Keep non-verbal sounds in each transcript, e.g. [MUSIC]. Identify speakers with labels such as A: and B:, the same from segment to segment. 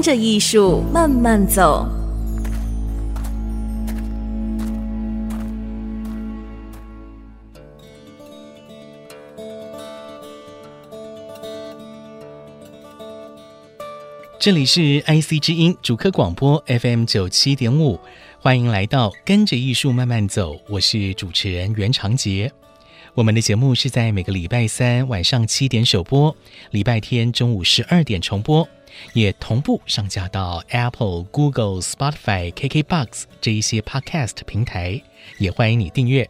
A: 跟着艺术慢慢走。
B: 这里是 IC 之音主科广播 FM 九七点五，欢迎来到跟着艺术慢慢走，我是主持人袁长杰。我们的节目是在每个礼拜三晚上七点首播，礼拜天中午十二点重播，也同步上架到 Apple、Google、Spotify、KKBox 这一些 Podcast 平台，也欢迎你订阅。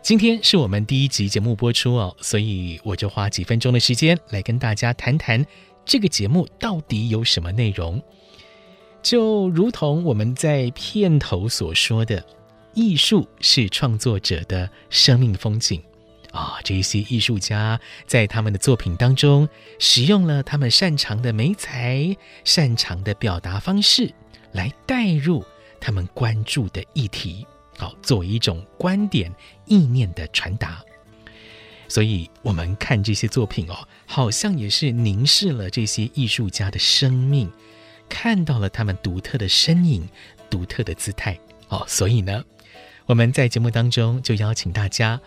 B: 今天是我们第一集节目播出哦，所以我就花几分钟的时间来跟大家谈谈。这个节目到底有什么内容？就如同我们在片头所说的，艺术是创作者的生命风景啊、哦！这些艺术家在他们的作品当中，使用了他们擅长的媒材、擅长的表达方式，来带入他们关注的议题，好、作为一种观点、意念的传达。所以，我们看这些作品哦，好像也是凝视了这些艺术家的生命，看到了他们独特的身影、独特的姿态哦。所以呢，我们在节目当中就邀请大家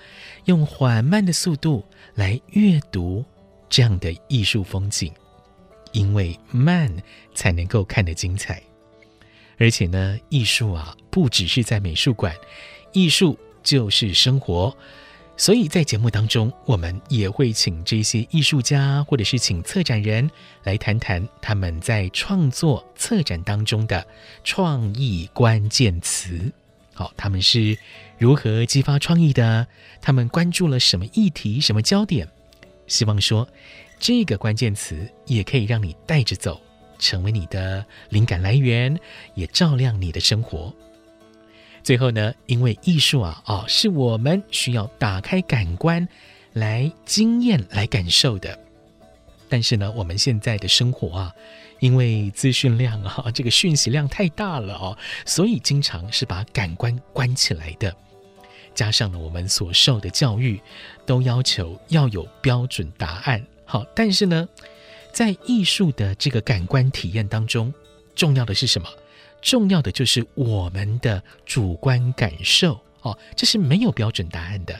B: 用缓慢的速度来阅读这样的艺术风景，因为慢才能够看得精彩。而且呢，艺术啊，不只是在美术馆，艺术就是生活。所以在节目当中，我们也会请这些艺术家，或者是请策展人来谈谈他们在创作策展当中的创意关键词。好，他们是如何激发创意的？他们关注了什么议题、什么焦点？希望说这个关键词也可以让你带着走，成为你的灵感来源，也照亮你的生活。最后呢，因为艺术啊，哦，是我们需要打开感官来经验、来感受的。但是呢，我们现在的生活啊，因为资讯量啊，[LAUGHS] 这个讯息量太大了哦，所以经常是把感官关起来的。加上呢我们所受的教育，都要求要有标准答案。好，但是呢，在艺术的这个感官体验当中，重要的是什么？重要的就是我们的主观感受哦，这是没有标准答案的。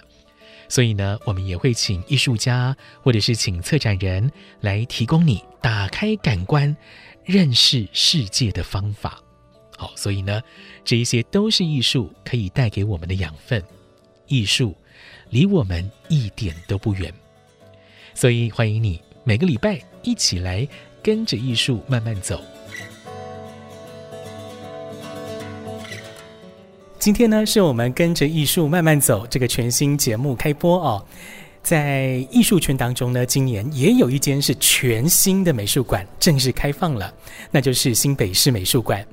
B: 所以呢，我们也会请艺术家或者是请策展人来提供你打开感官、认识世界的方法。好，所以呢，这一些都是艺术可以带给我们的养分。艺术离我们一点都不远，所以欢迎你每个礼拜一起来跟着艺术慢慢走。今天呢，是我们跟着艺术慢慢走这个全新节目开播哦。在艺术圈当中呢，今年也有一间是全新的美术馆正式开放了，那就是新北市美术馆。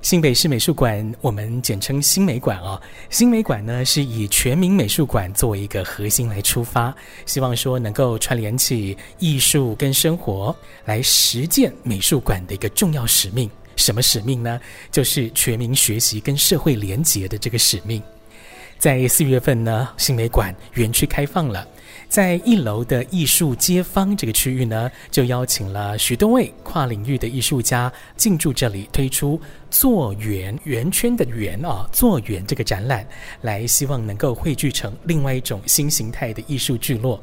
B: 新北市美术馆，我们简称新美馆哦。新美馆呢，是以全民美术馆作为一个核心来出发，希望说能够串联起艺术跟生活，来实践美术馆的一个重要使命。什么使命呢？就是全民学习跟社会连结的这个使命。在四月份呢，新美馆园区开放了，在一楼的艺术街坊这个区域呢，就邀请了许多位跨领域的艺术家进驻这里，推出“作园”圆圈的“圆”啊，“作园”这个展览，来希望能够汇聚成另外一种新形态的艺术聚落。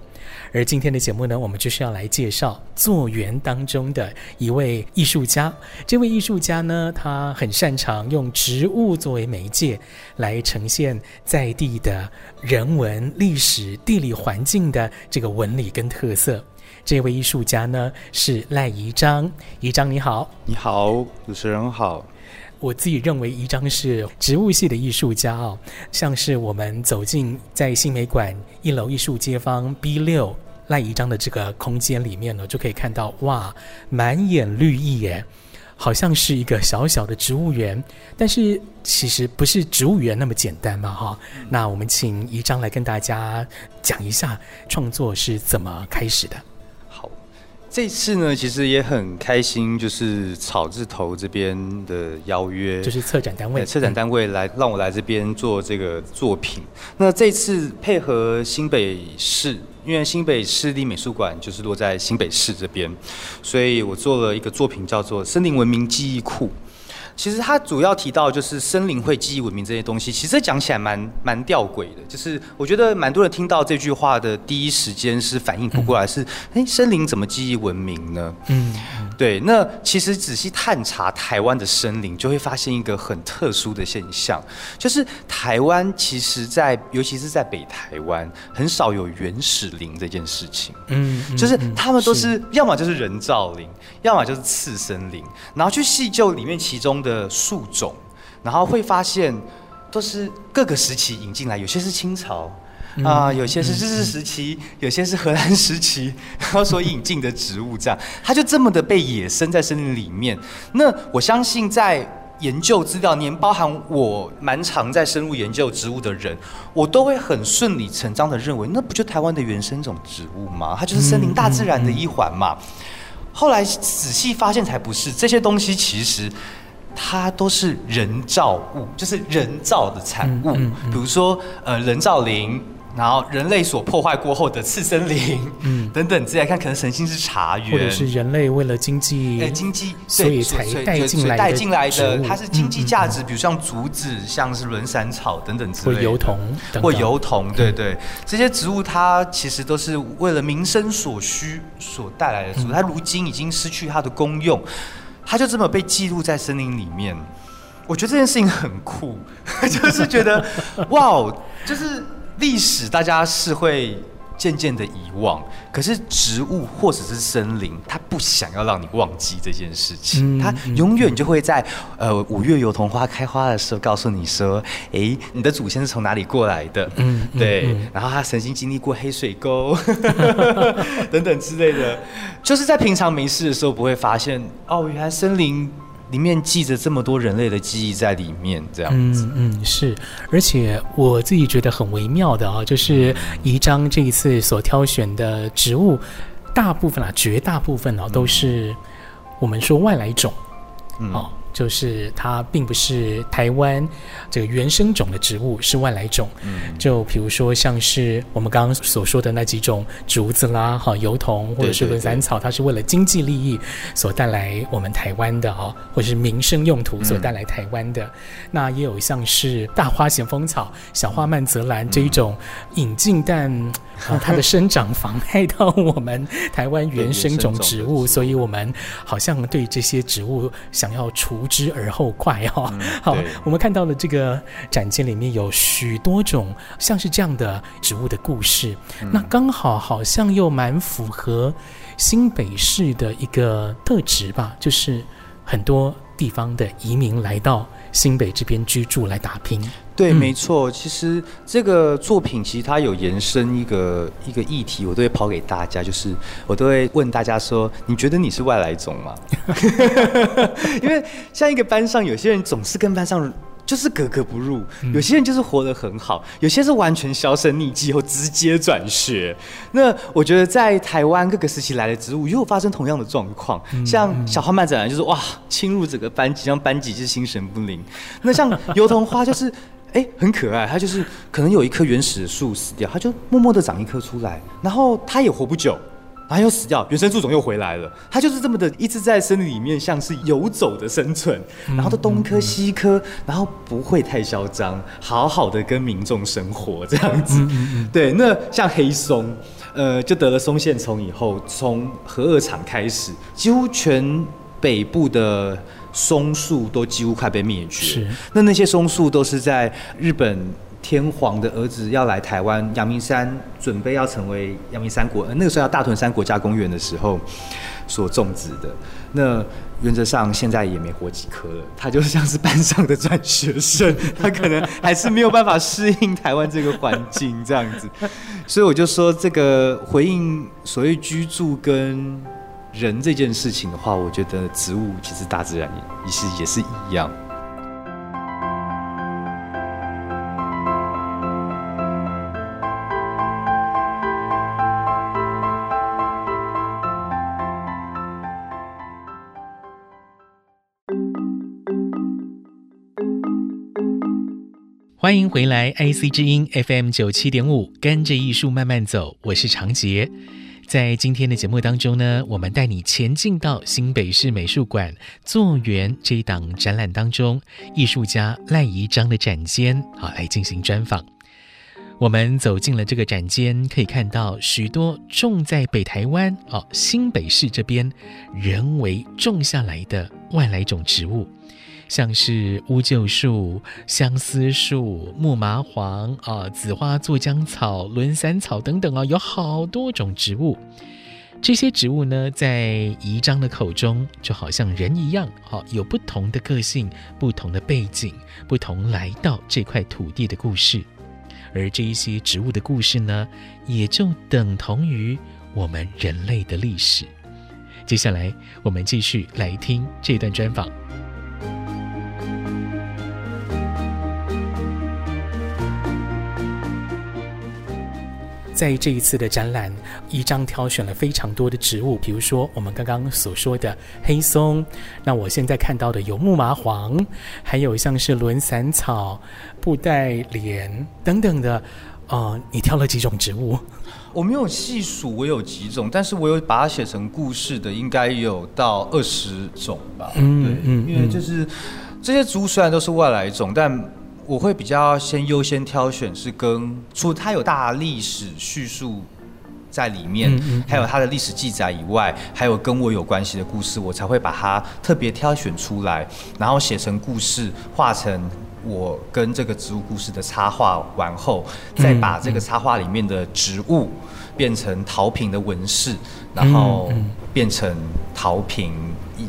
B: 而今天的节目呢，我们就是要来介绍作园当中的一位艺术家。这位艺术家呢，他很擅长用植物作为媒介，来呈现在地的人文、历史、地理环境的这个纹理跟特色。这位艺术家呢，是赖宜章。宜章你好，
C: 你好，主持人好。
B: 我自己认为宜章是植物系的艺术家哦，像是我们走进在新美馆一楼艺术街坊 B 六
D: 赖宜章的这个空间里面呢，就可以看到哇，满眼绿意耶，好像是一个小小的植物园。但是其实不是植物园那么简单嘛，哈。那我们请宜章来跟大家讲一下创作是怎么开始的。
C: 这次呢，其实也很开心，就是草字头这边的邀约，
D: 就是策展单位，
C: 策展单位来让我来这边做这个作品。嗯、那这次配合新北市，因为新北市立美术馆就是落在新北市这边，所以我做了一个作品，叫做《森林文明记忆库》。其实他主要提到就是森林会记忆文明这些东西，其实讲起来蛮蛮吊诡的。就是我觉得蛮多人听到这句话的第一时间是反应不过来，是哎，森林怎么记忆文明呢？嗯，对。那其实仔细探查台湾的森林，就会发现一个很特殊的现象，就是台湾其实在尤其是在北台湾，很少有原始林这件事情。嗯，就是他们都是要么就是人造林，要么就是次生林，然后去细究里面其中的树种，然后会发现都是各个时期引进来，有些是清朝啊、呃，有些是日治时期，有些是荷兰时期，然后所引进的植物，这样它就这么的被野生在森林里面。那我相信在研究资料，连包含我蛮常在深入研究植物的人，我都会很顺理成章的认为，那不就台湾的原生种植物吗？它就是森林大自然的一环嘛。后来仔细发现才不是，这些东西其实。它都是人造物，就是人造的产物。比如说，呃，人造林，然后人类所破坏过后的次森林，嗯，等等之类。看，可能神性是茶园，
D: 或者是人类为了经济，
C: 哎，经济，
D: 所以才带进来的，带进来的，
C: 它是经济价值。嗯嗯、比如像竹子，像是轮伞草等等之类的，
D: 或油桐，
C: 或油桐，对对，这些植物它其实都是为了民生所需所带来的植物，它如今已经失去它的功用。它就这么被记录在森林里面，我觉得这件事情很酷，[LAUGHS] 就是觉得哇哦，就是历史大家是会渐渐的遗忘，可是植物或者是森林，它不想要让你忘记这件事情，它永远就会在呃五月油桐花开花的时候告诉你说，哎，你的祖先是从哪里过来的？嗯，对，然后他曾经经历过黑水沟 [LAUGHS] [LAUGHS] 等等之类的。就是在平常没事的时候，不会发现哦，原来森林里面记着这么多人类的记忆在里面，这样子。
D: 嗯嗯，是，而且我自己觉得很微妙的啊，就是宜章这一次所挑选的植物，大部分啊，绝大部分啊，都是我们说外来种，嗯。哦就是它并不是台湾这个原生种的植物，是外来种。嗯，就比如说像是我们刚刚所说的那几种竹子啦，哈，油桐或者是轮伞草，它是为了经济利益所带来我们台湾的啊，或者是民生用途所带来台湾的。嗯、那也有像是大花咸丰草、小花曼泽兰这一种引进，但啊，它的生长妨害到我们台湾原生种植物，所以我们好像对这些植物想要除。无知而后快哈、哦，[LAUGHS] 好，我们看到了这个展间里面有许多种像是这样的植物的故事，嗯、那刚好好像又蛮符合新北市的一个特质吧，就是很多地方的移民来到新北这边居住来打拼。
C: 对，没错。其实这个作品其实它有延伸一个一个议题，我都会抛给大家，就是我都会问大家说：你觉得你是外来种吗？[LAUGHS] 因为像一个班上，有些人总是跟班上就是格格不入，有些人就是活得很好，有些是完全销声匿迹后直接转学。那我觉得在台湾各个时期来的植物，也有发生同样的状况。像小花曼展兰就是哇，侵入整个班级，让班级就是心神不宁。那像 [LAUGHS] 油桐花就是。哎，很可爱。它就是可能有一棵原始的树死掉，它就默默的长一棵出来，然后它也活不久，然后又死掉，原生树种又回来了。它就是这么的一直在森林里面，像是游走的生存，然后都东科西科，然后不会太嚣张，好好的跟民众生活这样子。对，那像黑松，呃，就得了松线虫以后，从核二厂开始，几乎全北部的。松树都几乎快被灭绝。是，那那些松树都是在日本天皇的儿子要来台湾，阳明山准备要成为阳明山国，那个时候要大屯山国家公园的时候所种植的。那原则上现在也没活几棵了，他就像是班上的转学生，他可能还是没有办法适应台湾这个环境这样子。所以我就说，这个回应所谓居住跟人这件事情的话，我觉得植物其实大自然也是也是一样。
D: 欢迎回来，IC 之音 FM 九七点五，跟着艺术慢慢走，我是长杰。在今天的节目当中呢，我们带你前进到新北市美术馆作园这一档展览当中，艺术家赖宜章的展间，好来进行专访。我们走进了这个展间，可以看到许多种在北台湾哦新北市这边人为种下来的外来种植物。像是乌桕树、相思树、木麻黄啊、紫花做浆草、轮伞草等等啊，有好多种植物。这些植物呢，在宜章的口中，就好像人一样，哈，有不同的个性、不同的背景、不同来到这块土地的故事。而这一些植物的故事呢，也就等同于我们人类的历史。接下来，我们继续来听这段专访。在这一次的展览，一张挑选了非常多的植物，比如说我们刚刚所说的黑松，那我现在看到的有木麻黄，还有像是轮伞草、布袋莲等等的。呃，你挑了几种植物？
C: 我没有细数我有几种，但是我有把它写成故事的，应该有到二十种吧。嗯，对，嗯，因为就是这些植物虽然都是外来种，但我会比较先优先挑选是跟，除了它有大历史叙述在里面，嗯嗯、还有它的历史记载以外，还有跟我有关系的故事，我才会把它特别挑选出来，然后写成故事，画成我跟这个植物故事的插画完后，再把这个插画里面的植物变成陶瓶的纹饰，然后变成陶瓶。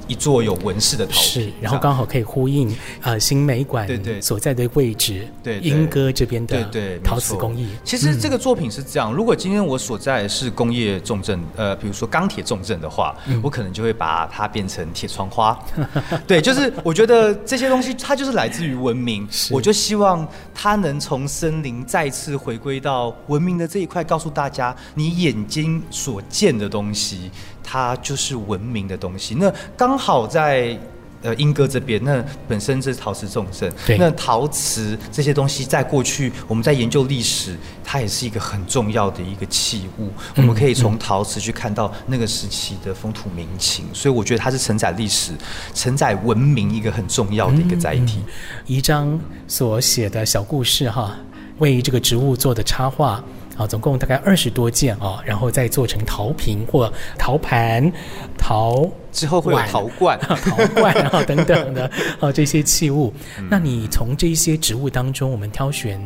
C: 一座有纹饰的陶瓶，是，
D: 然后刚好可以呼应呃新美馆所在的位置，
C: 对
D: 莺歌这边的对陶瓷工艺。
C: 其实这个作品是这样，如果今天我所在的是工业重镇，呃，比如说钢铁重镇的话，嗯、我可能就会把它变成铁窗花。[LAUGHS] 对，就是我觉得这些东西它就是来自于文明，我就希望它能从森林再次回归到文明的这一块，告诉大家你眼睛所见的东西。它就是文明的东西。那刚好在呃英哥这边，那本身是陶瓷重镇，对那陶瓷这些东西在过去我们在研究历史，它也是一个很重要的一个器物。嗯、我们可以从陶瓷去看到那个时期的风土民情，所以我觉得它是承载历史、承载文明一个很重要的一个载体。
D: 宜章、所写的小故事哈，为这个植物做的插画。啊，总共大概二十多件啊，然后再做成陶瓶或陶盘、陶
C: 之后会有陶罐、
D: 陶罐啊 [LAUGHS] 等等的啊这些器物。嗯、那你从这些植物当中，我们挑选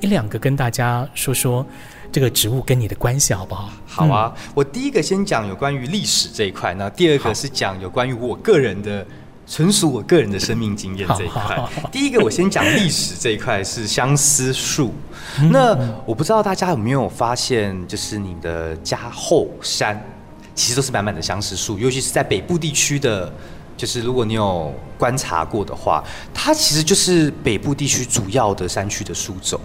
D: 一两个跟大家说说这个植物跟你的关系好不好？
C: 好啊，嗯、我第一个先讲有关于历史这一块，那第二个是讲有关于我个人的。纯属我个人的生命经验这一块。第一个，我先讲历史这一块是相思树。那我不知道大家有没有发现，就是你的家后山其实都是满满的相思树，尤其是在北部地区的，就是如果你有观察过的话，它其实就是北部地区主要的山区的树种。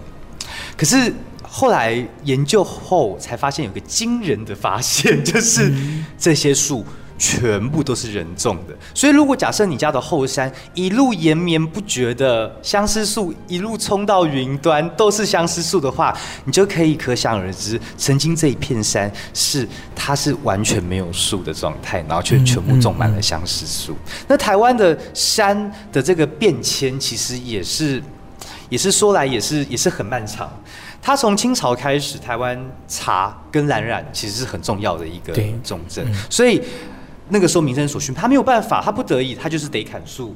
C: 可是后来研究后才发现，有个惊人的发现，[LAUGHS] 就是这些树。全部都是人种的，所以如果假设你家的后山一路延绵不绝的相思树一路冲到云端都是相思树的话，你就可以可想而知，曾经这一片山是它是完全没有树的状态，然后却全部种满了相思树。嗯嗯嗯。那台湾的山的这个变迁，其实也是也是说来也是也是很漫长。它从清朝开始，台湾茶跟蓝染其实是很重要的一个重镇，所以。那个时候民生所需，他没有办法，他不得已，他就是得砍树。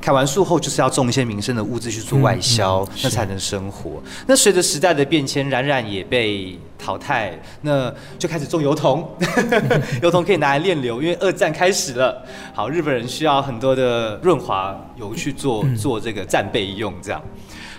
C: 砍完树后就是要种一些民生的物资去做外销，嗯嗯、那才能生活。那随着时代的变迁，冉冉也被淘汰，那就开始种油桐，[LAUGHS] 油桐可以拿来炼油，因为二战开始了。好，日本人需要很多的润滑油去做做这个战备用，这样。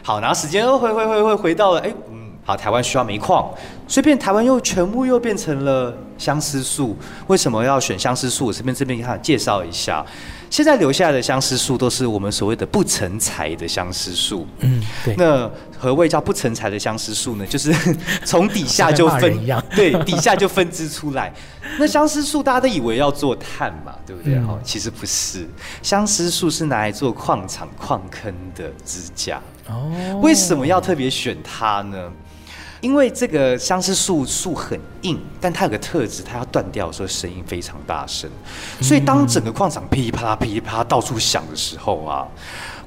C: 好，然后时间又回回回回回到了，哎，嗯，好，台湾需要煤矿，所以变台湾又全部又变成了相思树。为什么要选相思树？我这边这边给他介绍一下。现在留下来的相思树都是我们所谓的不成材的相思树。嗯，对。那何谓叫不成材的相思树呢？就是从底下就分，[LAUGHS] 对，底下就分支出来。那相思树大家都以为要做碳嘛，对不对？哈、嗯，其实不是。相思树是拿来做矿场矿坑的支架。哦。为什么要特别选它呢？因为这个相思树树很硬，但它有个特质，它要断掉的时候声音非常大声，所以当整个矿场噼里啪啦、噼里啪啦到处响的时候啊，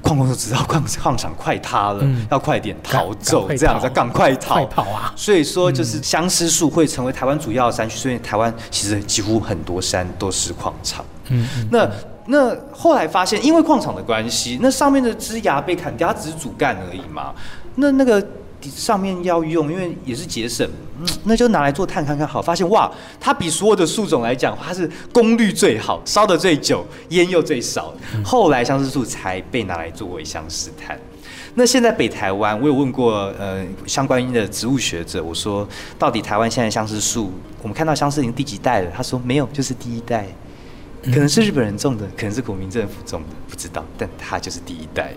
C: 矿工就知道矿矿场快塌了，嗯、要快点逃走，这样子赶快逃，快跑啊！所以说，就是相思树会成为台湾主要的山区，所以台湾其实几乎很多山都是矿场。嗯，那那后来发现，因为矿场的关系，那上面的枝芽被砍掉，它只是主干而已嘛。那那个。上面要用，因为也是节省，嗯，那就拿来做碳看看好。发现哇，它比所有的树种来讲，它是功率最好，烧的最久，烟又最少。后来相思树才被拿来作为相思炭。那现在北台湾，我有问过呃相关的植物学者，我说到底台湾现在相思树，我们看到相思林第几代了？他说没有，就是第一代，可能是日本人种的，可能是国民政府种的，不知道，但它就是第一代。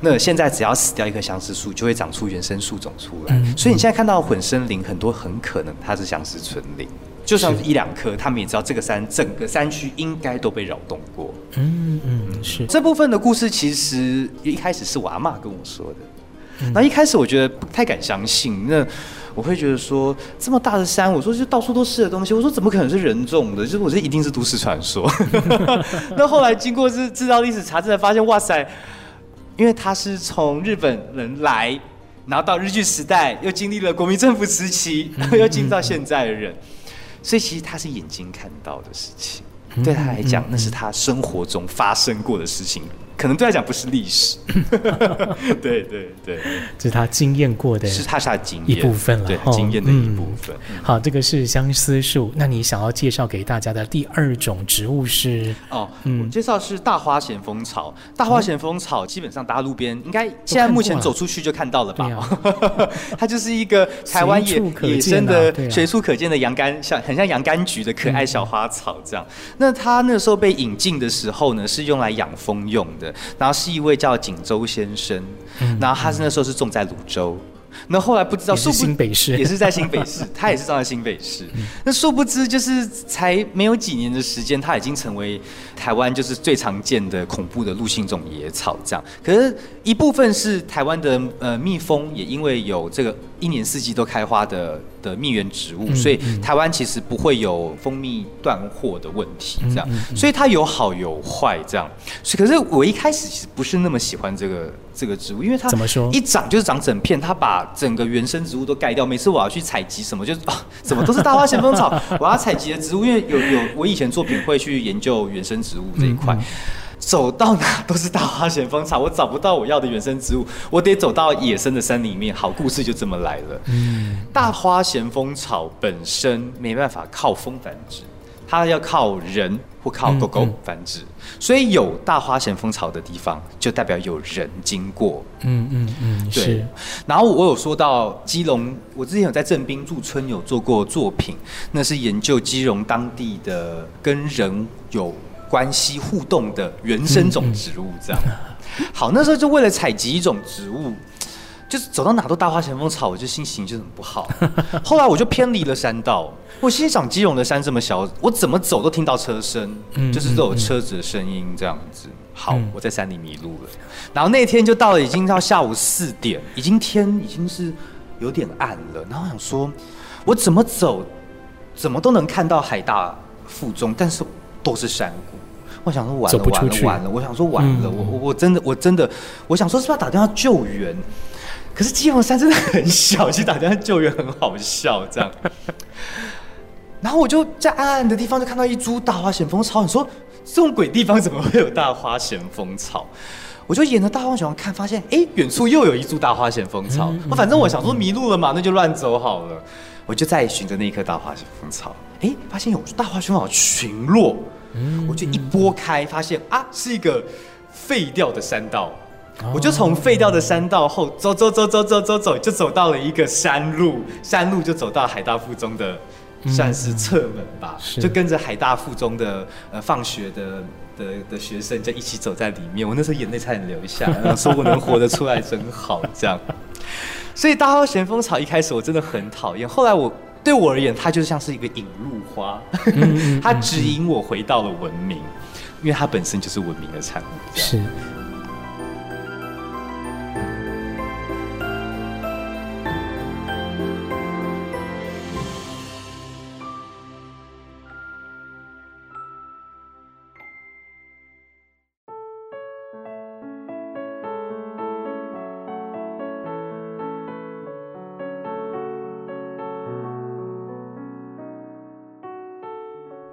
C: 那现在只要死掉一棵相思树，就会长出原生树种出来。嗯、所以你现在看到混生林很多，很可能它是相思纯林。就算是一两棵，他们也知道这个山整个山区应该都被扰动过。嗯嗯，是这部分的故事，其实一开始是我阿妈跟我说的。那、嗯、一开始我觉得不太敢相信，那我会觉得说这么大的山，我说就到处都是的东西，我说怎么可能是人种的？就是我这一定是都市传说。[LAUGHS] 那后来经过是制造历史查证，才发现哇塞。因为他是从日本人来，然后到日据时代，又经历了国民政府时期，然后又进到现在的人，所以其实他是眼睛看到的事情，对他来讲，那是他生活中发生过的事情。可能对他讲不是历史，[LAUGHS] 对对对，
D: 这是他经验过的，
C: 是他是他经验
D: 一部分了，
C: 对，经验的一部分。
D: 好，这个是相思树。那你想要介绍给大家的第二种植物是？哦，嗯，我
C: 介绍是大花咸丰草。大花咸丰草基本上大家路边应该现在目前走出去就看到了吧？[LAUGHS] 它就是一个台湾野野生的随处可见的洋甘，像很像洋甘菊的可爱小花草这样。那它那时候被引进的时候呢，是用来养蜂用的。然后是一位叫锦州先生，嗯、然后他是那时候是种在泸州，那、嗯、后来不知道是
D: 新北市，
C: 也是在新北市，[LAUGHS] 他也是种在新北市，嗯、那殊不知就是才没有几年的时间，他已经成为台湾就是最常见的恐怖的陆性种野草这样。可是，一部分是台湾的呃蜜蜂也因为有这个一年四季都开花的。的蜜源植物，所以台湾其实不会有蜂蜜断货的问题，这样，所以它有好有坏，这样。可是我一开始其实不是那么喜欢这个这个植物，因为它怎么说，一长就是长整片，它把整个原生植物都盖掉。每次我要去采集什么，就是啊，怎么都是大花咸丰草。[LAUGHS] 我要采集的植物，因为有有我以前作品会去研究原生植物这一块。走到哪都是大花咸丰草，我找不到我要的原生植物，我得走到野生的山里面。好故事就这么来了。嗯，大花咸丰草本身没办法靠风繁殖，它要靠人或靠狗狗繁殖，嗯嗯、所以有大花咸丰草的地方，就代表有人经过。嗯嗯嗯，对。然后我有说到基隆，我之前有在镇滨驻村有做过作品，那是研究基隆当地的跟人有。关系互动的原生种植物，这样。好，那时候就为了采集一种植物，就是走到哪都大花咸丰草，我就心情就很不好。[LAUGHS] 后来我就偏离了山道，我心想基隆的山这么小，我怎么走都听到车声，就是都有车子的声音这样子。好，我在山里迷路了。然后那天就到了，已经到下午四点，已经天已经是有点暗了。然后我想说，我怎么走，怎么都能看到海大附中，但是都是山谷。我想说完了完了完了，我想说完了，嗯、我我我真的我真的，我想说是不是要打电话救援？可是基隆山真的很小，其实打电话救援很好笑这样。然后我就在暗暗的地方就看到一株大花咸丰草，你说这种鬼地方怎么会有大花咸丰草？我就沿着大花前方看，发现哎，远处又有一株大花咸丰草。我、反正我想说迷路了嘛，那就乱走好了。我就再循着那一棵大花咸丰草，哎，发现有大花咸丰草群落。嗯，我就一拨开，发现啊，是一个废掉的山道。我就从废掉的山道后走走走走走走走，就走到了一个山路，山路就走到海大附中的，算是侧门吧，就跟着海大附中的呃放学的的的学生就一起走在里面。我那时候眼泪差点流下，然后说我能活得出来真好，这样。所以大号咸丰草一开始我真的很讨厌，后来我对我而言，它就像是一个引路花，[LAUGHS] 它指引我回到了文明，因为它本身就是文明的产物。
B: 是。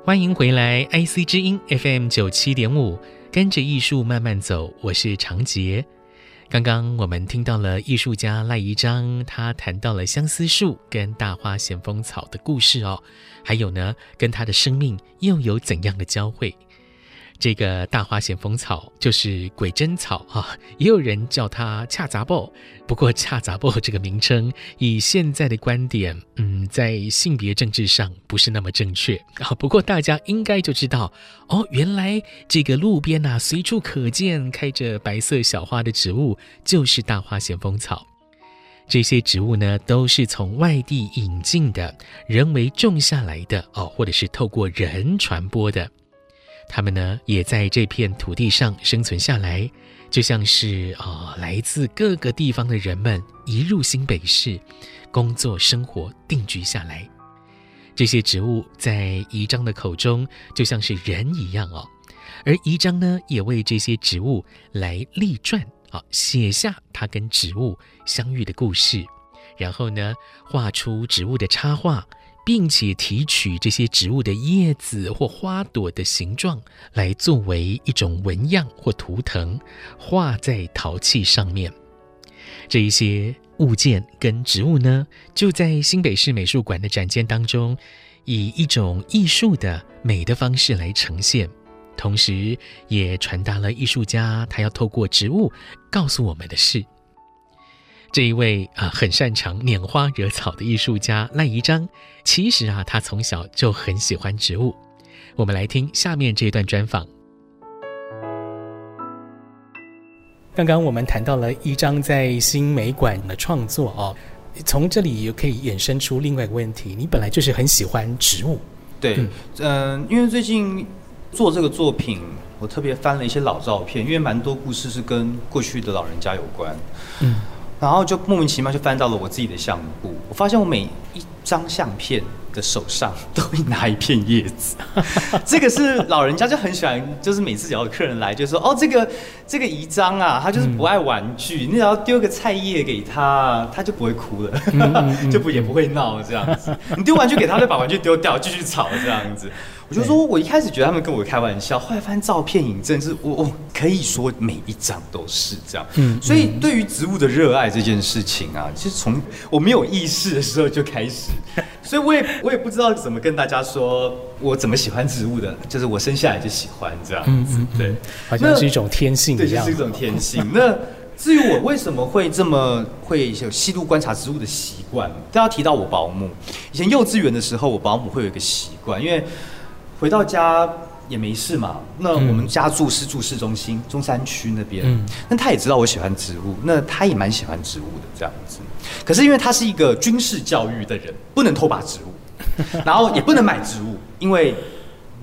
B: 欢迎回来，IC 之音 FM 九七点五，跟着艺术慢慢走，我是长杰。刚刚我们听到了艺术家赖怡章，他谈到了相思树跟大花咸丰草的故事哦，还有呢，跟他的生命又有怎样的交汇？这个大花咸丰草就是鬼针草啊，[LAUGHS] 也有人叫它恰杂布。不过恰杂布这个名称，以现在的观点，嗯，在性别政治上不是那么正确 [LAUGHS] 啊。不过大家应该就知道哦，原来这个路边呐、啊，随处可见开着白色小花的植物，就是大花咸丰草。这些植物呢，都是从外地引进的，人为种下来的哦，或者是透过人传播的。他们呢，也在这片土地上生存下来，就像是啊、来自各个地方的人们移入新北市，工作生活定居下来。这些植物在宜章的口中就像是人一样哦，而宜章呢，也为这些植物来立传啊，写下他跟植物相遇的故事，然后呢，画出植物的插画。并且提取这些植物的叶子或花朵的形状，来作为一种纹样或图腾，画在陶器上面。这一些物件跟植物呢，就在新北市美术馆的展间当中，以一种艺术的美的方式来呈现，同时也传达了艺术家他要透过植物告诉我们的事。这一位啊，很擅长拈花惹草的艺术家赖怡章，其实啊，他从小就很喜欢植物。我们来听下面这一段专访。刚刚我们谈到了一章在新美馆的创作哦，从这里也可以衍生出另外一个问题：你本来就是很喜欢植物。
C: 对，嗯、呃，因为最近做这个作品，我特别翻了一些老照片，因为蛮多故事是跟过去的老人家有关。嗯。然后就莫名其妙就翻到了我自己的相簿，我发现我每一张相片的手上都会拿一片叶子，[LAUGHS] 这个是老人家就很喜欢，就是每次只要有客人来，就说哦，这个这个怡章啊，他就是不爱玩具，你只要丢个菜叶给他，他就不会哭了，[LAUGHS] 就不也不会闹这样子。你丢玩具给他，就把玩具丢掉，继续吵这样子。我就说，我一开始觉得他们跟我开玩笑，后来翻照片引证，是我我可以说每一张都是这样。嗯，所以对于植物的热爱这件事情啊，其实从我没有意识的时候就开始，[LAUGHS] 所以我也我也不知道怎么跟大家说我怎么喜欢植物的，就是我生下来就喜欢这样子。嗯嗯，对，
B: 好像是一种天性。
C: 对，就是一种天性。[LAUGHS] 那至于我为什么会这么会有细度观察植物的习惯，都要提到我保姆。以前幼稚园的时候，我保姆会有一个习惯，因为。回到家也没事嘛。那我们家住是住市中心，中山区那边。嗯。那他也知道我喜欢植物，那他也蛮喜欢植物的这样子。可是因为他是一个军事教育的人，不能偷把植物，[LAUGHS] 然后也不能买植物，因为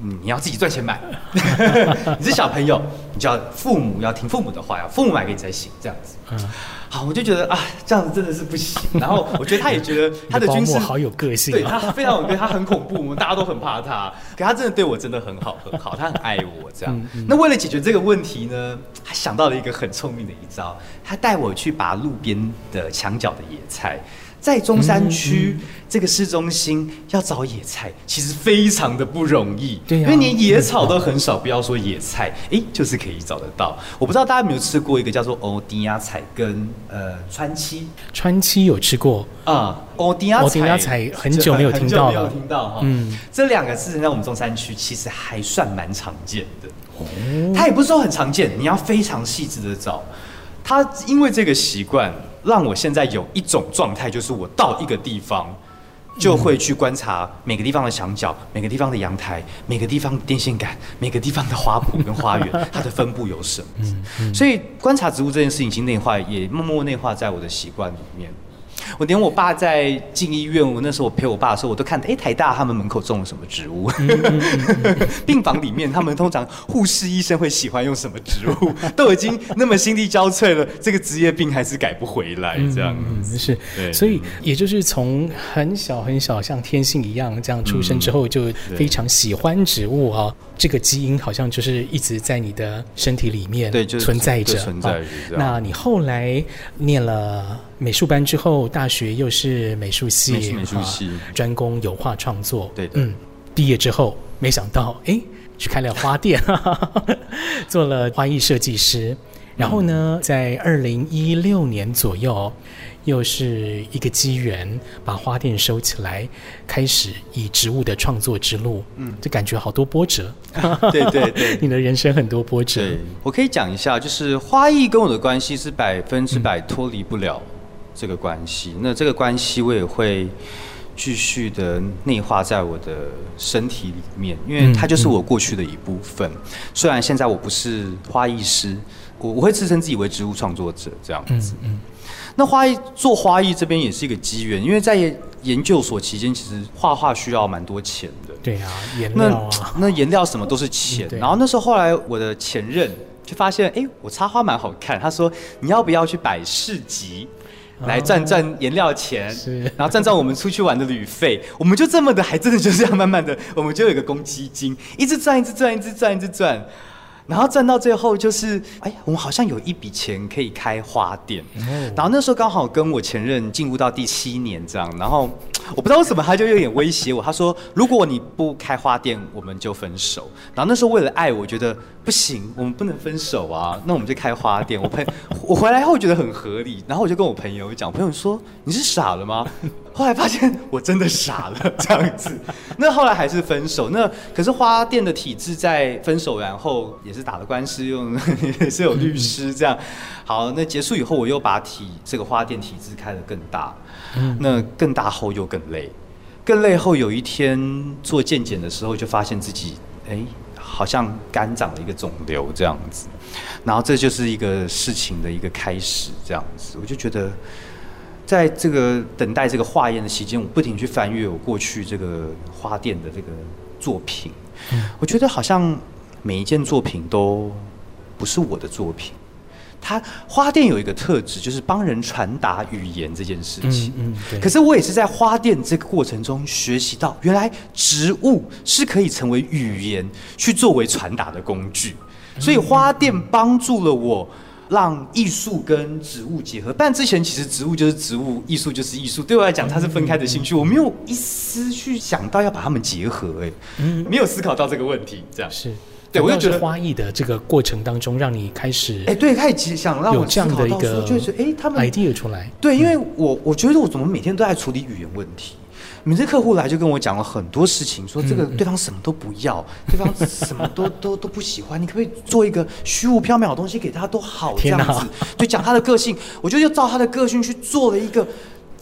C: 你要自己赚钱买。[LAUGHS] 你是小朋友，你就要父母要听父母的话，呀父母买给你才行，这样子。嗯。好，我就觉得啊，这样子真的是不行。然后 [LAUGHS] 我觉得他也觉得他的军师
B: 好有个性，
C: 对他非常有个性，他很恐怖，我们大家都很怕他。可他真的对我真的很好，很好，他很爱我这样。嗯嗯、那为了解决这个问题呢，他想到了一个很聪明的一招，他带我去拔路边的墙角的野菜，在中山区这个市中心要找野菜，其实非常的不容易。
D: 对呀，
C: 因为连野草都很少，不要说野菜，哎，就是可以找得到。我不知道大家有没有吃过一个叫做欧迪亚菜跟呃川七，
D: 川七有吃过
C: 啊，欧迪亚菜
D: 很久没有听到了，
C: 没有听到哈。嗯，这两个字在我们中山区其实还算蛮常见的。哦，它也不是说很常见，你要非常细致的找。它因为这个习惯。让我现在有一种状态，就是我到一个地方，就会去观察每个地方的墙角、每个地方的阳台、每个地方的电线杆、每个地方的花圃跟花园，[LAUGHS] 它的分布有什么。所以观察植物这件事情已经内化，也默默内化在我的习惯里面。我连我爸在进医院，我那时候我陪我爸的时候，我都看，哎，台大他们门口种了什么植物？[LAUGHS] 病房里面，他们通常护士医生会喜欢用什么植物？都已经那么心力交瘁了，这个职业病还是改不回来，这样子
D: 是。对，所以也就是从很小很小，像天性一样这样出生之后，就非常喜欢植物啊。这个基因好像就是一直在你的身体里面存在着。存在着。那你后来念了美术班之后，大学又是美术系，
C: 美术系
D: 专攻油画创作。
C: 对，
D: 嗯，毕业之后没想到，哎，去开了花店，[LAUGHS] 做了花艺设计师。然后呢，在二零一六年左右，又是一个机缘，把花店收起来，开始以植物的创作之路。嗯，就感觉好多波折。
C: 对 [LAUGHS] 对对，[LAUGHS]
D: 你的人生很多波折。
C: 对，我可以讲一下，就是花艺跟我的关系是百分之百脱离不了这个关系。嗯、那这个关系我也会继续的内化在我的身体里面，因为它就是我过去的一部分。嗯嗯、虽然现在我不是花艺师。我我会自称自己为植物创作者这样子。嗯，嗯，那花艺做花艺这边也是一个机缘，因为在研究所期间，其实画画需要蛮多钱的。
D: 对啊，颜料
C: 啊，那颜料什么都是钱。然后那时候后来我的前任就发现，哎，我插花蛮好看。他说，你要不要去摆市集，来赚赚颜料钱，然后赚赚我们出去玩的旅费。我们就这么的，还真的就这样慢慢的，我们就有一个公积金，一直赚，一直赚，一直赚，一直赚。然后赚到最后就是，哎，我们好像有一笔钱可以开花店。然后那时候刚好跟我前任进入到第七年这样，然后我不知道为什么他就有点威胁我，他说如果你不开花店，我们就分手。然后那时候为了爱，我觉得不行，我们不能分手啊，那我们就开花店。我朋我回来后觉得很合理，然后我就跟我朋友讲，朋友说你是傻了吗？后来发现我真的傻了，这样子。那后来还是分手。那可是花店的体制在分手然后也是打了官司，用 [LAUGHS] 也是有律师这样。好，那结束以后我又把体这个花店体制开得更大。那更大后又更累，更累后有一天做健检的时候就发现自己哎好像肝长了一个肿瘤这样子。然后这就是一个事情的一个开始这样子。我就觉得。在这个等待这个化验的期间，我不停去翻阅我过去这个花店的这个作品，我觉得好像每一件作品都不是我的作品。它花店有一个特质，就是帮人传达语言这件事情。嗯，对。可是我也是在花店这个过程中学习到，原来植物是可以成为语言，去作为传达的工具。所以花店帮助了我。让艺术跟植物结合，但之前其实植物就是植物，艺术就是艺术。对我来讲，它是分开的兴趣，我没有一丝去想到要把它们结合，哎，没有思考到这个问题。这样
D: 是，对我就觉得花艺的这个过程当中，让你开始，
C: 哎，对，开始想让我这样的一个，就是哎，他们
D: idea 出来。
C: 对，因为我我觉得我怎么每天都在处理语言问题。每次客户来就跟我讲了很多事情，说这个对方什么都不要，对方什么都都都不喜欢，你可不可以做一个虚无缥缈的东西给他都好这样子？就讲他的个性，我就又照他的个性去做了一个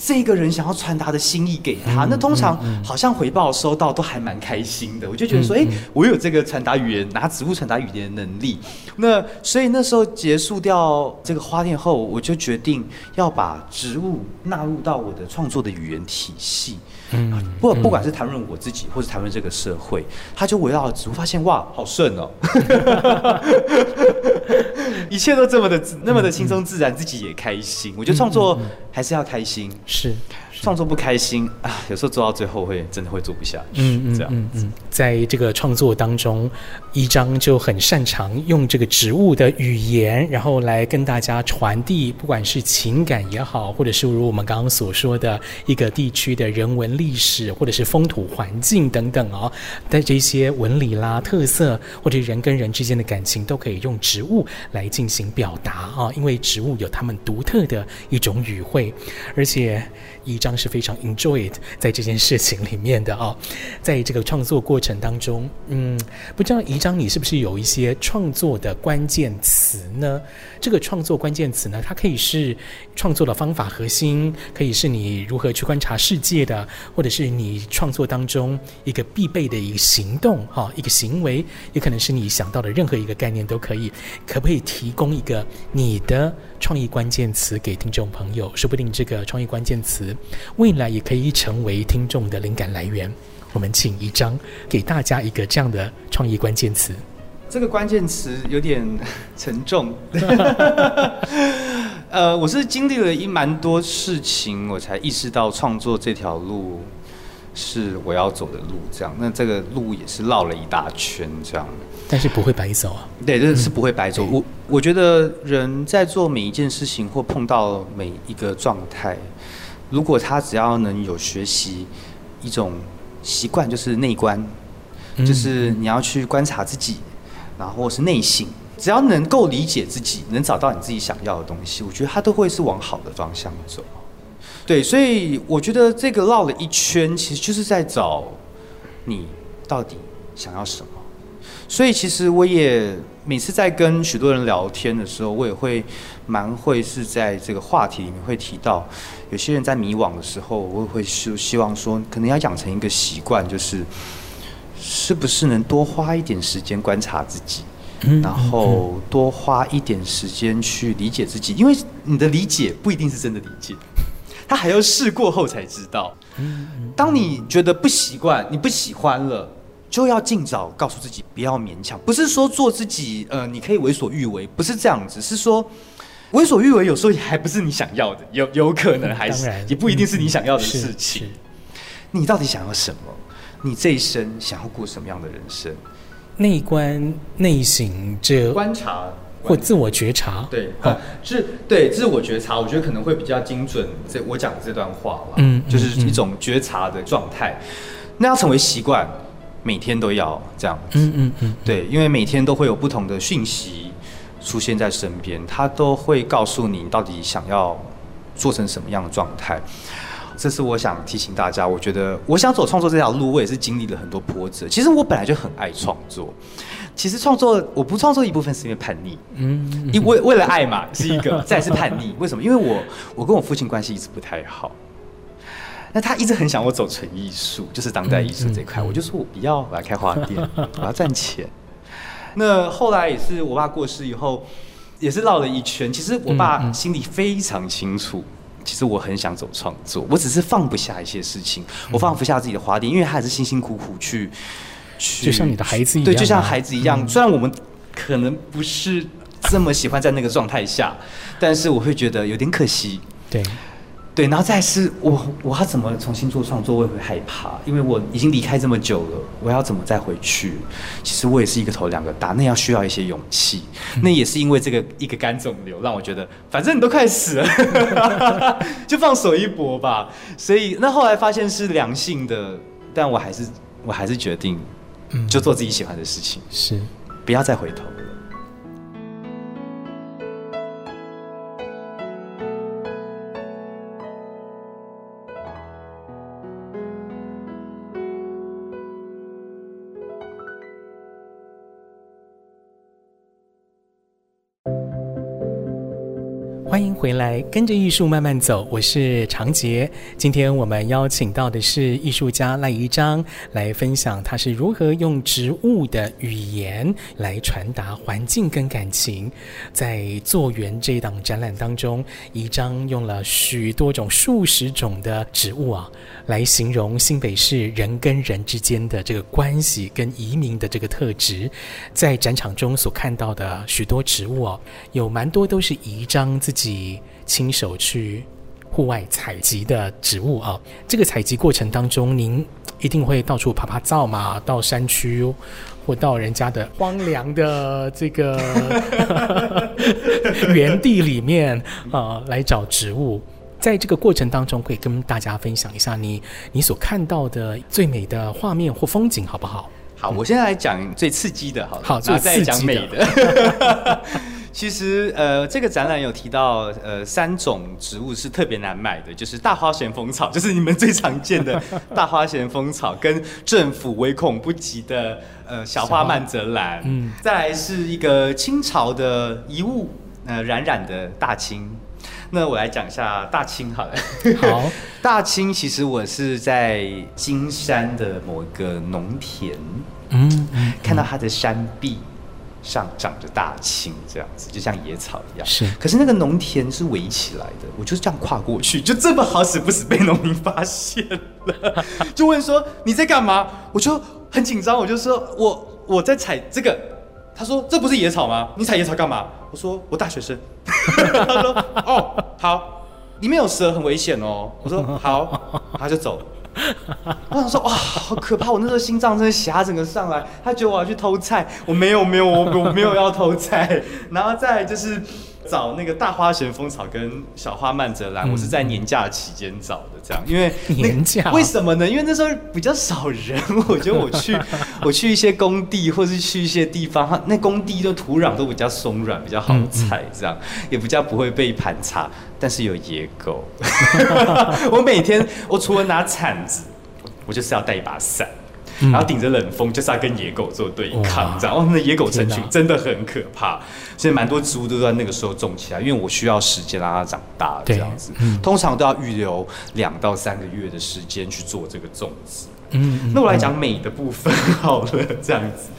C: 这个人想要传达的心意给他。那通常好像回报收到都还蛮开心的，我就觉得说，哎，我有这个传达语言、拿植物传达语言的能力。那所以那时候结束掉这个花店后，我就决定要把植物纳入到我的创作的语言体系。嗯，不，不管是谈论我自己，或是谈论这个社会，他就围绕着植物，发现哇，好顺哦，[LAUGHS] 一切都这么的那么的轻松自然，自己也开心。我觉得创作还是要开心，
D: 是。
C: 创作不开心啊，有时候做到最后会真的会做不下去。
D: 嗯嗯
C: 这样
D: 嗯嗯，在这个创作当中，一章就很擅长用这个植物的语言，然后来跟大家传递，不管是情感也好，或者是如我们刚刚所说的一个地区的人文历史，或者是风土环境等等哦，在这些纹理啦、特色，或者人跟人之间的感情，都可以用植物来进行表达啊，因为植物有它们独特的一种语汇，而且一章是非常 enjoy it 在这件事情里面的哦，在这个创作过程当中，嗯，不知道一章你是不是有一些创作的关键词呢？这个创作关键词呢，它可以是创作的方法核心，可以是你如何去观察世界的，或者是你创作当中一个必备的一个行动哈，一个行为，也可能是你想到的任何一个概念都可以。可不可以提供一个你的创意关键词给听众朋友？说不定这个创意关键词未来也可以成为听众的灵感来源。我们请一章给大家一个这样的创意关键词。
C: 这个关键词有点沉重。[LAUGHS] 呃，我是经历了一蛮多事情，我才意识到创作这条路是我要走的路。这样，那这个路也是绕了一大圈，这样。
D: 但是不会白走啊。
C: 对，这是不会白走。
D: 嗯、
C: 我我觉得人在做每一件事情或碰到每一个状态，如果他只要能有学习一种习惯，就是内观，
D: 嗯、
C: 就是你要去观察自己，然后是内省。只要能够理解自己，能找到你自己想要的东西，我觉得他都会是往好的方向走。对，所以我觉得这个绕了一圈，其实就是在找你到底想要什么。所以其实我也每次在跟许多人聊天的时候，我也会蛮会是在这个话题里面会提到，有些人在迷惘的时候，我也会希希望说，可能要养成一个习惯，就是是不是能多花一点时间观察自己。然后多花一点时间去理解自己，因为你的理解不一定是真的理解，他还要试过后才知道。当你觉得不习惯，你不喜欢了，就要尽早告诉自己不要勉强。不是说做自己，呃，你可以为所欲为，不是这样子，是说为所欲为有时候也还不是你想要的，有有可能还是也不一定是你想要的事情。你到底想要什么？你这一生想要过什么样的人生？
D: 内观、内省，这
C: 观察
D: 或自我觉察，
C: 对，啊，是，对，自我觉察，我觉得可能会比较精准。这我讲的这段话吧，
D: 嗯，
C: 就是一种觉察的状态。那要成为习惯，每天都要这样子，
D: 嗯嗯嗯，
C: 对，因为每天都会有不同的讯息出现在身边，它都会告诉你到底想要做成什么样的状态。这是我想提醒大家，我觉得我想走创作这条路，我也是经历了很多波折。其实我本来就很爱创作，其实创作我不创作一部分是因为叛逆，嗯，因为为了爱嘛是一个，再是叛逆。为什么？因为我我跟我父亲关系一直不太好，那他一直很想我走纯艺术，就是当代艺术这块，我就说我不要，我要开花店，[LAUGHS] 我要赚钱。那后来也是我爸过世以后，也是绕了一圈。其实我爸心里非常清楚。其实我很想走创作，我只是放不下一些事情，我放不下自己的花店，因为他还是辛辛苦苦去，去，
D: 就像你的孩子一样，
C: 对，就像孩子一样。虽然我们可能不是这么喜欢在那个状态下，但是我会觉得有点可惜。
D: 对。
C: 对，然后再是我，我要怎么重新做创作？我也会害怕，因为我已经离开这么久了，我要怎么再回去？其实我也是一个头两个大，那要需要一些勇气。那也是因为这个一个肝肿瘤，让我觉得反正你都快死了，[LAUGHS] 就放手一搏吧。所以那后来发现是良性的，但我还是我还是决定，就做自己喜欢的事情，
D: 是
C: 不要再回
D: 头。回来，跟着艺术慢慢走。我是长杰。今天我们邀请到的是艺术家赖一章，来分享他是如何用植物的语言来传达环境跟感情。在作园这一档展览当中，一章用了许多种、数十种的植物啊，来形容新北市人跟人之间的这个关系跟移民的这个特质。在展场中所看到的许多植物哦、啊，有蛮多都是宜章自己。亲手去户外采集的植物啊。这个采集过程当中，您一定会到处爬爬灶嘛，到山区或到人家的荒凉的这个 [LAUGHS] [LAUGHS] 原地里面啊、呃，来找植物。在这个过程当中，可以跟大家分享一下你你所看到的最美的画面或风景，好不好？
C: 好，我现在来讲最刺激的，好，
D: 好，最刺激的。
C: 讲美的。[LAUGHS] 其实，呃，这个展览有提到，呃，三种植物是特别难买的，就是大花旋风草，就是你们最常见的 [LAUGHS] 大花旋风草，跟政府唯恐不及的呃小花曼泽兰，嗯，再来是一个清朝的遗物，呃，冉冉的大青。那我来讲一下大清好了。
D: 好，[LAUGHS]
C: 大清其实我是在金山的某一个农田，
D: 嗯，
C: 看到它的山壁上长着大青，这样子就像野草一样。
D: 是，
C: 可是那个农田是围起来的，我就是这样跨过去，就这么好死不死被农民发现了，[LAUGHS] 就问说你在干嘛？我就很紧张，我就说我我在采这个。他说：“这不是野草吗？你采野草干嘛？”我说：“我大学生。” [LAUGHS] 他说：“哦，好，里面有蛇，很危险哦。”我说：“好。”他就走了。我想说：“哇，好可怕！我那时候心脏真的吓整个上来。”他觉得我要去偷菜，我没有，没有，我我没有要偷菜。然后再就是。找那个大花咸丰草跟小花曼泽兰，嗯，我是在年假期间找的，这样，因为 [LAUGHS]
D: 年假
C: 为什么呢？因为那时候比较少人，[LAUGHS] 我觉得我去 [LAUGHS] 我去一些工地，或是去一些地方，那工地的土壤都比较松软，比较好采，这样也比较不会被盘查。但是有野狗，我每天我除了拿铲子，我就是要带一把伞。然后顶着冷风，就是要跟野狗做对抗，这样。哦，那野狗成群真的很可怕。所以蛮多植物都在那个时候种起来，因为我需要时间让它长大，这样子。通常都要预留两到三个月的时间去做这个种植。嗯，那我来讲美的部分好了，这样子，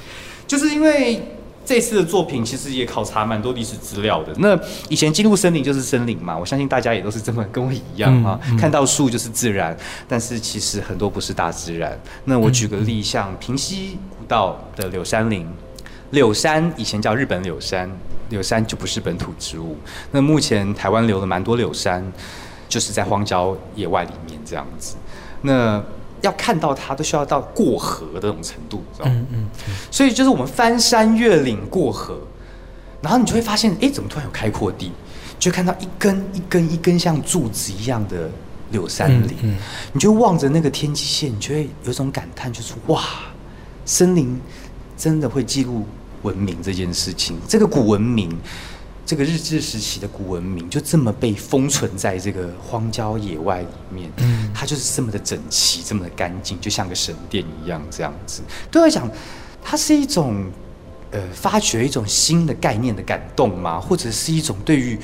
C: 就是因为。这次的作品其实也考察蛮多历史资料的。那以前进入森林就是森林嘛，我相信大家也都是这么跟我一样啊。嗯嗯、看到树就是自然，但是其实很多不是大自然。那我举个例，像平西古道的柳杉林，柳杉以前叫日本柳杉，柳杉就不是本土植物。那目前台湾留了蛮多柳杉，就是在荒郊野外里面这样子。那要看到它都需要到过河的那种程度，知道吗？嗯嗯，所以就是我们翻山越岭过河，然后你就会发现，哎，怎么突然有开阔地？就看到一根一根一根像柱子一样的柳杉林，嗯嗯，你就望着那个天际线，你就会有种感叹，就是哇，森林真的会记录文明这件事情，这个古文明。这个日治时期的古文明就这么被封存在这个荒郊野外里面，嗯，它就是这么的整齐，这么的干净，就像个神殿一样，这样子。对我来讲，它是一种呃发掘一种新的概念的感动吗？或者是一种对于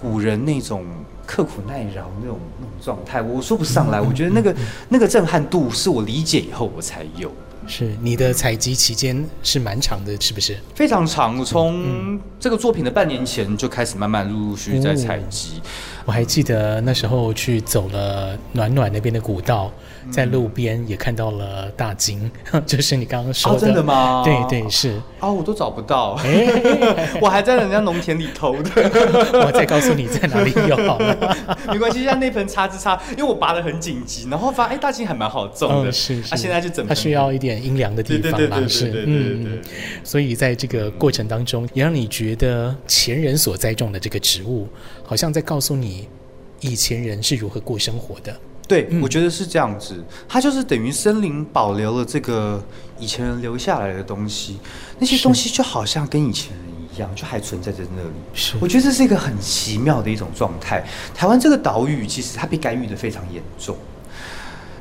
C: 古人那种刻苦耐劳那种那种状态？我说不上来。我觉得那个那个震撼度是我理解以后我才有。
D: 是你的采集期间是蛮长的，是不是？
C: 非常长，从这个作品的半年前就开始慢慢陆陆续续在采集。哦。
D: 我还记得那时候去走了暖暖那边的古道。在路边也看到了大金，[LAUGHS] 就是你刚刚说的。哦，真的吗？[LAUGHS] 对对是。
C: 啊、哦，我都找不到，欸、[LAUGHS] 我还在人家农田里偷的。
D: 我再告诉你在哪里有好了，
C: 没关系，像那盆插枝插，因为我拔的很紧急，然后发现哎，大金还蛮好种的。
D: 嗯、是是。
C: 啊、现在就整。
D: 它需要一点阴凉的地方嘛，是嗯。所以在这个过程当中，也让你觉得前人所栽种的这个植物，好像在告诉你以前人是如何过生活的。
C: 对，我觉得是这样子，它就是等于森林保留了这个以前人留下来的东西，那些东西就好像跟以前人一样，就还存在在那里。是，我觉得这是一个很奇妙的一种状态。台湾这个岛屿其实它被干预的非常严重，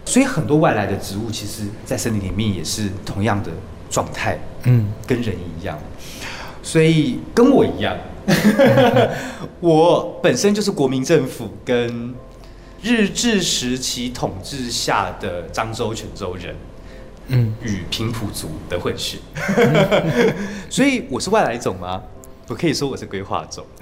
C: 所以很多外来的植物其实，在森林里面也是同样的状态，嗯，跟人一样，所以跟我一样，[LAUGHS] 我本身就是国民政府跟。日治时期统治下的漳州、泉州人，嗯，与平埔族的混血，嗯、[LAUGHS] 所以我是外来种吗？我可以说我是规划种。[LAUGHS]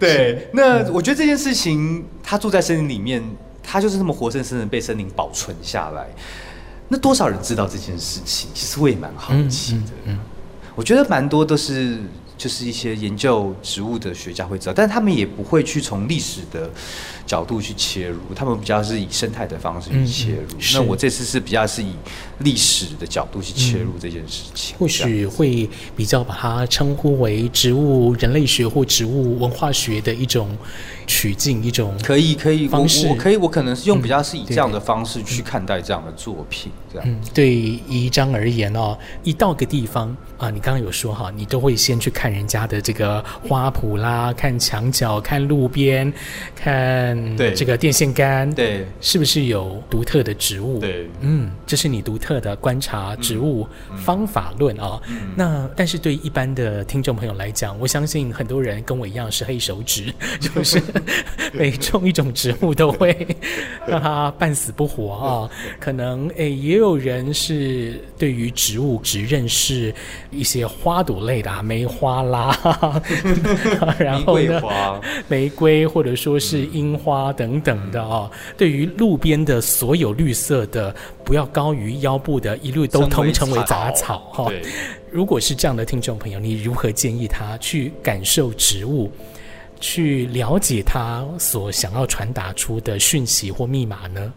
C: 对，那我觉得这件事情，他住在森林里面，他就是那么活生生的被森林保存下来。那多少人知道这件事情？其实我也蛮好奇的。嗯嗯嗯、我觉得蛮多都是。就是一些研究植物的学家会知道，但他们也不会去从历史的角度去切入，他们比较是以生态的方式去切入。嗯、那我这次是比较是以历史的角度去切入这件事情，
D: 嗯、或许会比较把它称呼为植物人类学或植物文化学的一种取径，一种
C: 可以可以方式，我，可以我可能是用比较是以这样的方式去看待这样的作品，这样。
D: 嗯，对宜章而言哦，一到个地方啊，你刚刚有说哈，你都会先去看人家的这个花圃啦，看墙角，看路边，看。对这个电线杆，
C: 对，
D: 是不是有独特的植物？
C: 对，
D: 嗯，这是你独特的观察植物方法论啊。嗯嗯、那但是对一般的听众朋友来讲，我相信很多人跟我一样是黑手指，[LAUGHS] 就是每种一种植物都会 [LAUGHS] 让它半死不活啊。可能诶，也有人是对于植物只认识一些花朵类的，啊，梅花啦，[LAUGHS] 然后呢，玫瑰花，玫瑰或者说是樱花。花等等的啊，对于路边的所有绿色的，不要高于腰部的，一律都通称为杂草哈。如果是这样的听众朋友，你如何建议他去感受植物，去了解他所想要传达出的讯息或密码呢？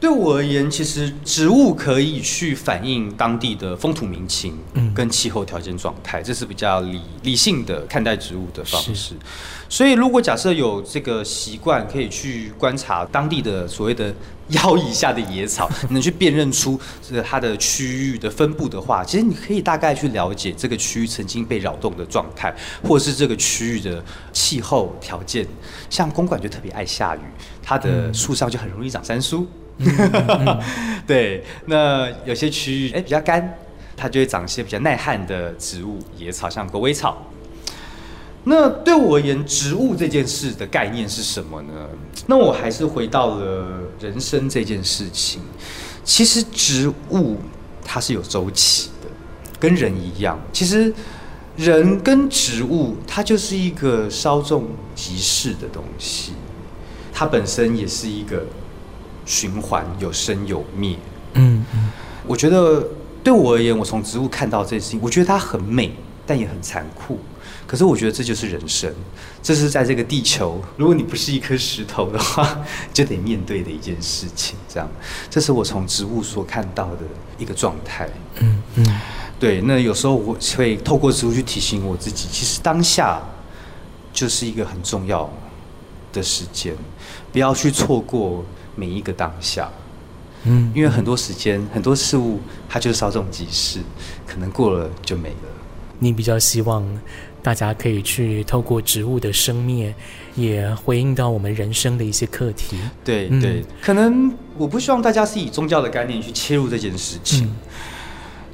C: 对我而言，其实植物可以去反映当地的风土民情，跟气候条件状态，这是比较理理性的看待植物的方式。所以，如果假设有这个习惯，可以去观察当地的所谓的 [LAUGHS] 腰以下的野草，能去辨认出这个它的区域的分布的话，其实你可以大概去了解这个区域曾经被扰动的状态，或者是这个区域的气候条件。像公馆就特别爱下雨，它的树上就很容易长山苏。[LAUGHS] 对，那有些区域哎比较干，它就会长一些比较耐旱的植物野草，像狗尾草。那对我而言，植物这件事的概念是什么呢？那我还是回到了人生这件事情。其实植物它是有周期的，跟人一样。其实人跟植物它就是一个稍纵即逝的东西，它本身也是一个。循环有生有灭，嗯嗯，我觉得对我而言，我从植物看到这件事情，我觉得它很美，但也很残酷。可是我觉得这就是人生，这是在这个地球，如果你不是一颗石头的话，就得面对的一件事情。这样，这是我从植物所看到的一个状态。嗯嗯，对。那有时候我会透过植物去提醒我自己，其实当下就是一个很重要的时间，不要去错过。每一个当下，嗯，因为很多时间、很多事物，它就是稍纵即逝，可能过了就没了。
D: 你比较希望大家可以去透过植物的生灭，也回应到我们人生的一些课题。
C: 对对，对嗯、可能我不希望大家是以宗教的概念去切入这件事情。嗯、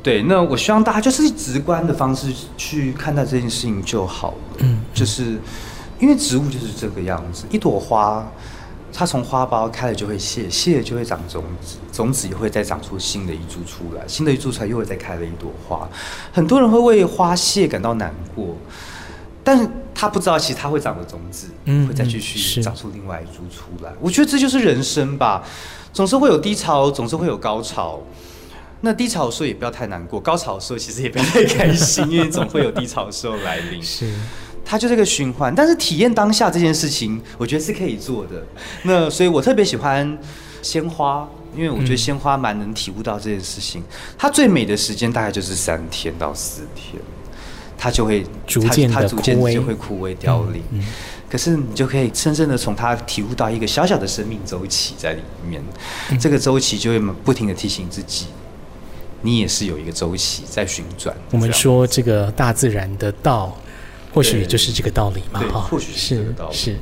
C: 对，那我希望大家就是以直观的方式去看待这件事情就好了。嗯，就是因为植物就是这个样子，一朵花。它从花苞开了就会谢，谢了就会长种子，种子也会再长出新的一株出来，新的一株出来又会再开了一朵花。很多人会为花谢感到难过，但是他不知道其实它会长的种子，嗯会再继续长出另外一株出来。嗯、我觉得这就是人生吧，总是会有低潮，总是会有高潮。那低潮的时候也不要太难过，高潮的时候其实也不要太开心，[LAUGHS] 因为总会有低潮的时候来临。是。它就是个循环，但是体验当下这件事情，我觉得是可以做的。那所以我特别喜欢鲜花，因为我觉得鲜花蛮能体悟到这件事情。嗯、它最美的时间大概就是三天到四天，它就会
D: 逐渐它
C: 逐渐就会枯萎凋零。嗯嗯、可是你就可以深深的从它体悟到一个小小的生命周期在里面，嗯、这个周期就会不停的提醒自己，你也是有一个周期在旋转。
D: 我们说这个大自然的道。或许就是这个道理嘛，哈，
C: 或许是这个道理。
D: 是，是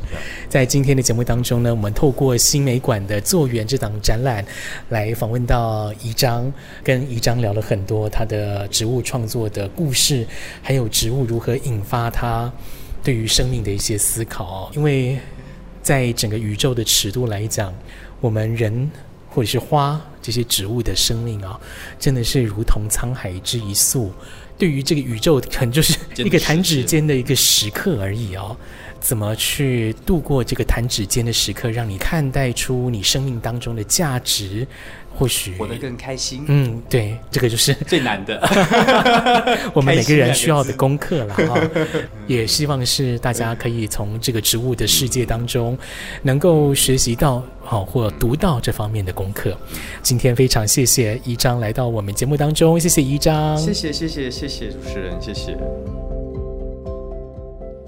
D: 在今天的节目当中呢，我们透过新美馆的作园这档展览，来访问到宜章，跟宜章聊了很多他的植物创作的故事，还有植物如何引发他对于生命的一些思考。因为在整个宇宙的尺度来讲，我们人或者是花这些植物的生命啊，真的是如同沧海之一粟。对于这个宇宙，可能就是一个弹指间的一个时刻而已哦。怎么去度过这个弹指间的时刻，让你看待出你生命当中的价值，
B: 或许
C: 活得更开心。
B: 嗯，对，这个就是 [LAUGHS]
C: 最难的，[LAUGHS]
B: 我们每个人需要的功课了哈。也希望是大家可以从这个植物的世界当中，能够学习到好或读到这方面的功课。今天非常谢谢一章来到我们节目当中，谢谢一章，
C: 谢谢谢谢谢谢主持人，谢谢。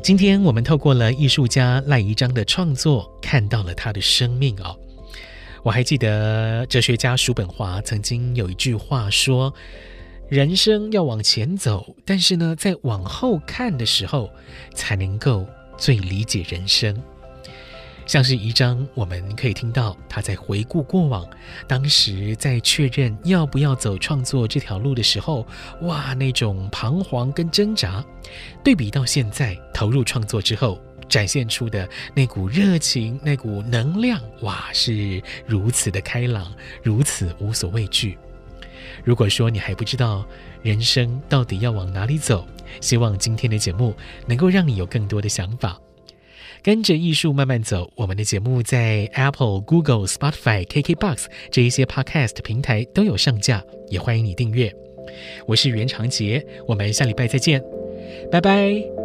B: 今天我们透过了艺术家赖宜章的创作，看到了他的生命哦。我还记得哲学家叔本华曾经有一句话说：“人生要往前走，但是呢，在往后看的时候，才能够最理解人生。”像是一张，我们可以听到他在回顾过往，当时在确认要不要走创作这条路的时候，哇，那种彷徨跟挣扎，对比到现在投入创作之后。展现出的那股热情，那股能量，哇，是如此的开朗，如此无所畏惧。如果说你还不知道人生到底要往哪里走，希望今天的节目能够让你有更多的想法。跟着艺术慢慢走，我们的节目在 Apple、Google、Spotify、KKBox 这一些 Podcast 平台都有上架，也欢迎你订阅。我是袁长杰，我们下礼拜再见，拜拜。